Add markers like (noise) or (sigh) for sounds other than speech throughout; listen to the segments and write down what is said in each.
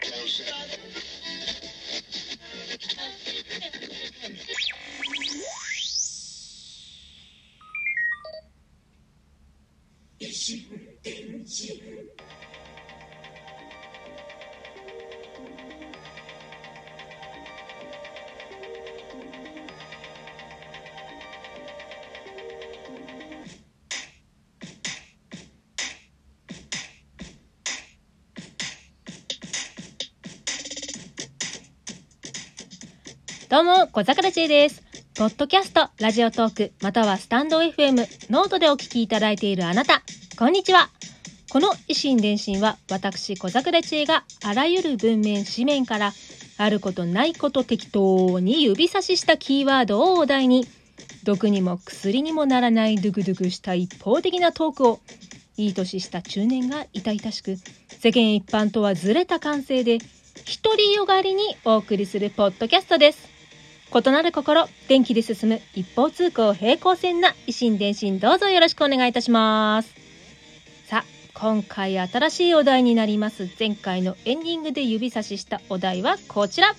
Closer. どうも、小桜知恵です。ポッドキャスト、ラジオトーク、またはスタンド FM、ノートでお聞きいただいているあなた、こんにちは。この異心電進は、私、小桜知恵があらゆる文面、紙面から、あることないこと適当に指差ししたキーワードをお題に、毒にも薬にもならないドゥクドゥクした一方的なトークを、いい年した中年が痛々しく、世間一般とはずれた感性で、独りよがりにお送りするポッドキャストです。異なる心、電気で進む一方通行平行線な維新伝心どうぞよろしくお願いいたします。さあ、今回新しいお題になります。前回のエンディングで指差ししたお題はこちら。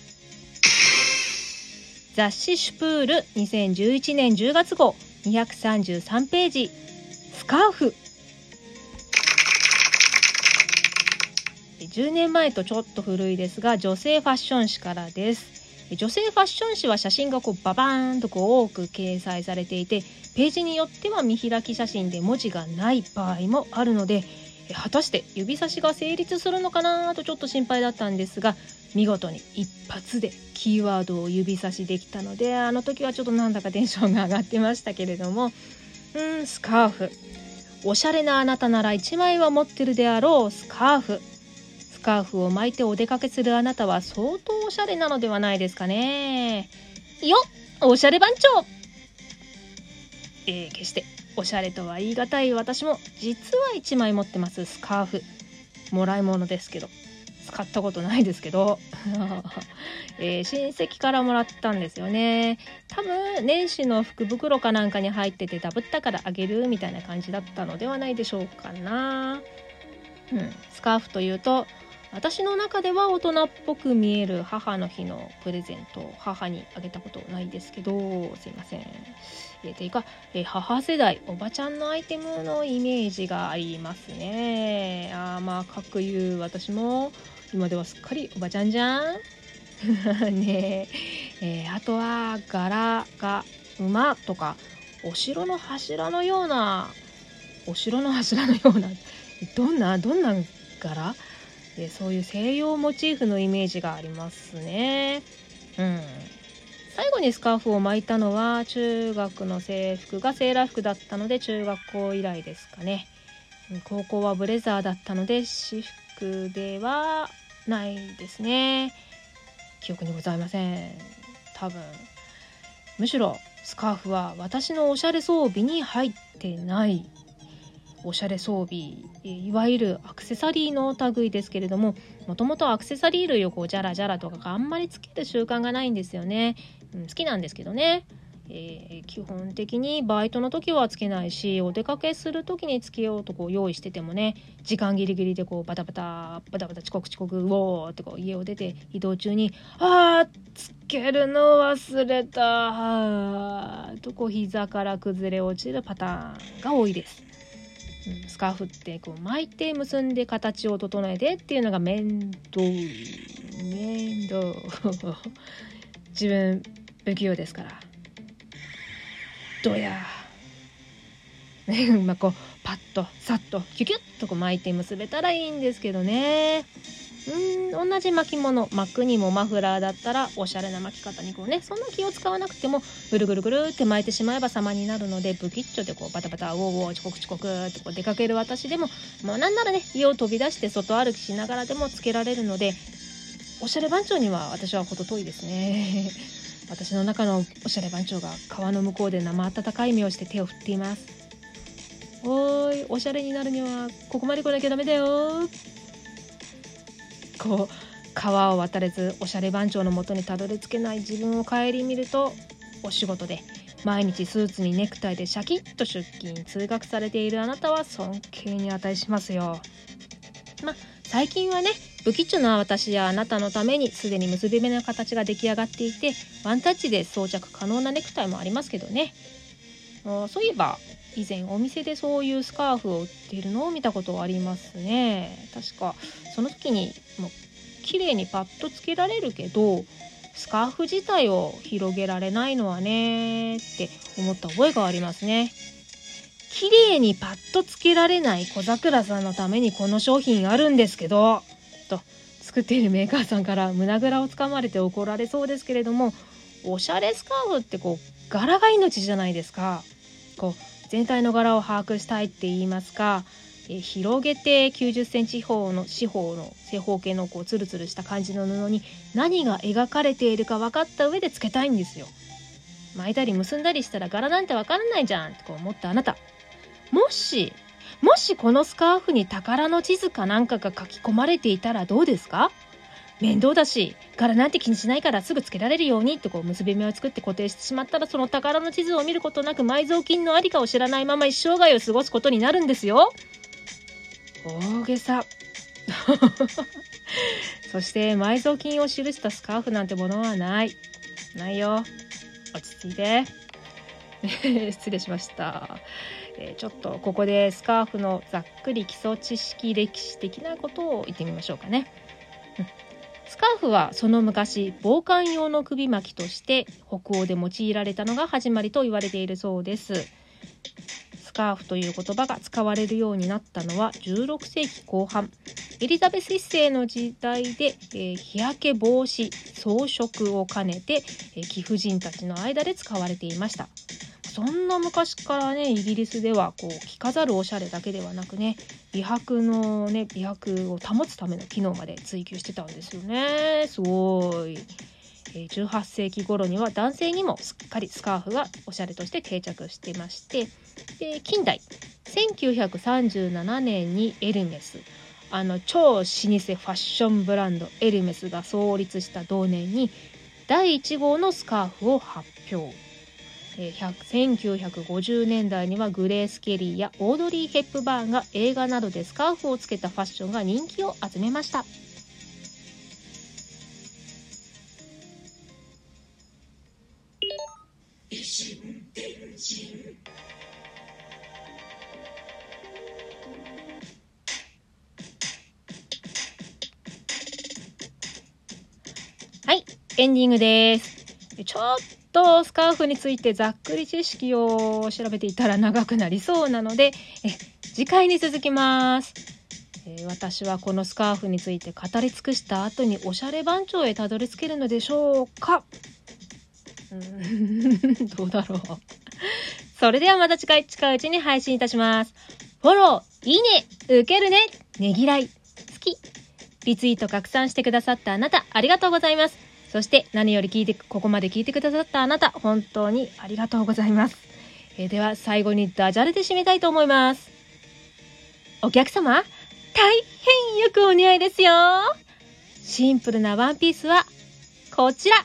雑誌シュプール2011年10月号233ページスカーフ10年前とちょっと古いですが女性ファッション誌からです女性ファッション誌は写真がこうババーンとこう多く掲載されていてページによっては見開き写真で文字がない場合もあるので果たして指差しが成立するのかなとちょっと心配だったんですが見事に一発でキーワードを指差しできたのであの時はちょっとなんだかテンションが上がってましたけれども。うんスカーフ。おしゃれなあなたなら1枚は持ってるであろうスカーフ。スカーフを巻いてお出かけするあなたは相当おしゃれなのではないですかね。よっおしゃれ番長。えー、決しておしゃれとは言い難い私も実は1枚持ってますスカーフ。もらい物ですけど。使ったことないですけど、(laughs) えー親戚からもらったんですよね。多分年始の福袋かなんかに入っててダブったからあげるみたいな感じだったのではないでしょうかな。うん、スカーフというと私の中では大人っぽく見える母の日のプレゼントを母にあげたことないですけどすいません。え、ていうか、え母世代おばちゃんのアイテムのイメージがありますね。あーまあかくいう私も今ではすっかりおばちゃんじゃん。(laughs) ねええーあとは柄が馬とかお城の柱のようなお城の柱のようなどんなどんな柄？でそういう西洋モチーフのイメージがありますね。うん、最後にスカーフを巻いたのは中学の制服がセーラー服だったので中学校以来ですかね。高校はブレザーだったので私服ではないですね。記憶にございません。多分むしろスカーフは私のおしゃれ装備に入ってないおしゃれ装備いわゆるアクセサリーの類ですけれどももともとアクセサリー類をこうジャラジャラとかあんまりつける習慣がないんですよね、うん、好きなんですけどね、えー基本的にバイトの時はつけないしお出かけする時につけようとこう用意しててもね時間ギリギリでこうバタバタバタバタ遅刻遅刻うおーってこう家を出て移動中に「あーつけるの忘れた」ーとこう膝から崩れ落ちるパターンが多いです。スカーフってこう巻いて結んで形を整えてっていうのが面倒面倒。(laughs) 自分不器用ですから。どや。ね (laughs) まあこうパッとさっとキュキュッとこう巻いて結べたらいいんですけどね。うん同じ巻物巻くにもマフラーだったらおしゃれな巻き方にこうねそんな気を使わなくてもぐるぐるぐるって巻いてしまえば様になるのでブキッチョでこうバタバタウォーウォー遅刻遅刻ってこう出かける私でもまあなんならね家を飛び出して外歩きしながらでもつけられるのでおしゃれ番長には私は程遠いですね。(laughs) 私の中のおしゃれ番長が川の向こうで生温かい目をして手を振っています。おーいおしゃれになるにはここまで来なきゃダメだよ。こう川を渡れずおしゃれ番長のもとにたどり着けない自分を顧みるとお仕事で毎日スーツにネクタイでシャキッと出勤通学されているあなたは尊敬に値しますよ。ま最近はね不吉な私やあなたのためにすでに結び目の形が出来上がっていてワンタッチで装着可能なネクタイもありますけどねそういえば以前お店でそういうスカーフを売っているのを見たことありますね。確か。その時にもう綺麗にパッとつけられるけどスカーフ自体を広げられないのはねって思った覚えがありますね。綺麗にパッとつけられない小桜さんのためにこの商品あるんですけどと作っているメーカーさんから胸ぐらをつかまれて怒られそうですけれどもおしゃれスカーフってこう柄が命じゃないですか。こう全体の柄を把握したいって言いますかえ広げて90センチ四方の四方の正方形のこうツルツルした感じの布に何が描かれているか分かった上でつけたいんですよ。巻いたり結んだりしたら柄なんて分からないじゃんって思ったあなた。もしもしこのスカーフに宝の地図かなんかが書き込まれていたらどうですか？面倒だし柄なんて気にしないからすぐつけられるようにってこう結び目を作って固定してしまったらその宝の地図を見ることなく埋蔵金のありかを知らないまま一生涯を過ごすことになるんですよ。大げさ。(laughs) そして埋蔵金を記したスカーフなんてものはない。ないよ。落ち着いて。(laughs) 失礼しました。えー、ちょっとここでスカーフのざっくり基礎知識歴史的なことを言ってみましょうかね。スカーフはその昔防寒用の首巻きとして北欧で用いられたのが始まりと言われているそうです。スカーフという言葉が使われるようになったのは16世紀後半エリザベス1世の時代で、えー、日焼け防止装飾を兼ねて、えー、貴婦人たちの間で使われていましたそんな昔からねイギリスではこう着飾るおしゃれだけではなくね美白のね美白を保つための機能まで追求してたんですよねすごい。18世紀頃には男性にもすっかりスカーフがおしゃれとして定着してましてで近代1937年にエルメスあの超老舗ファッションブランドエルメスが創立した同年に第1号のスカーフを発表え1950年代にはグレース・ケリーやオードリー・ヘップバーンが映画などでスカーフをつけたファッションが人気を集めました。はい、エンディングです。ちょっとスカーフについてざっくり知識を調べていたら長くなりそうなので、え次回に続きます。え私はこのスカーフについて語り尽くした後におしゃれ番長へたどり着けるのでしょうかうん (laughs) どうだろう。それではまた近い、近いうちに配信いたします。フォロー、いいね、受けるね、ねぎらい、好き、リツイート拡散してくださったあなた、ありがとうございます。そして何より聞いて、ここまで聞いてくださったあなた、本当にありがとうございます。えー、では最後にダジャレで締めたいと思います。お客様、大変よくお似合いですよ。シンプルなワンピースは、こちら。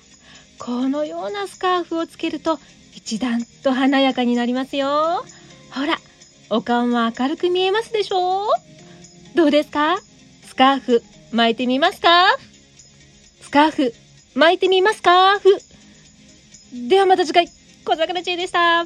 このようなスカーフをつけると、一段と華やかになりますよ。ほら、お顔も明るく見えますでしょうどうですか？スカーフ巻いてみますか？スカーフ巻いてみますか？ふ。ではまた次回、小桜知恵でした。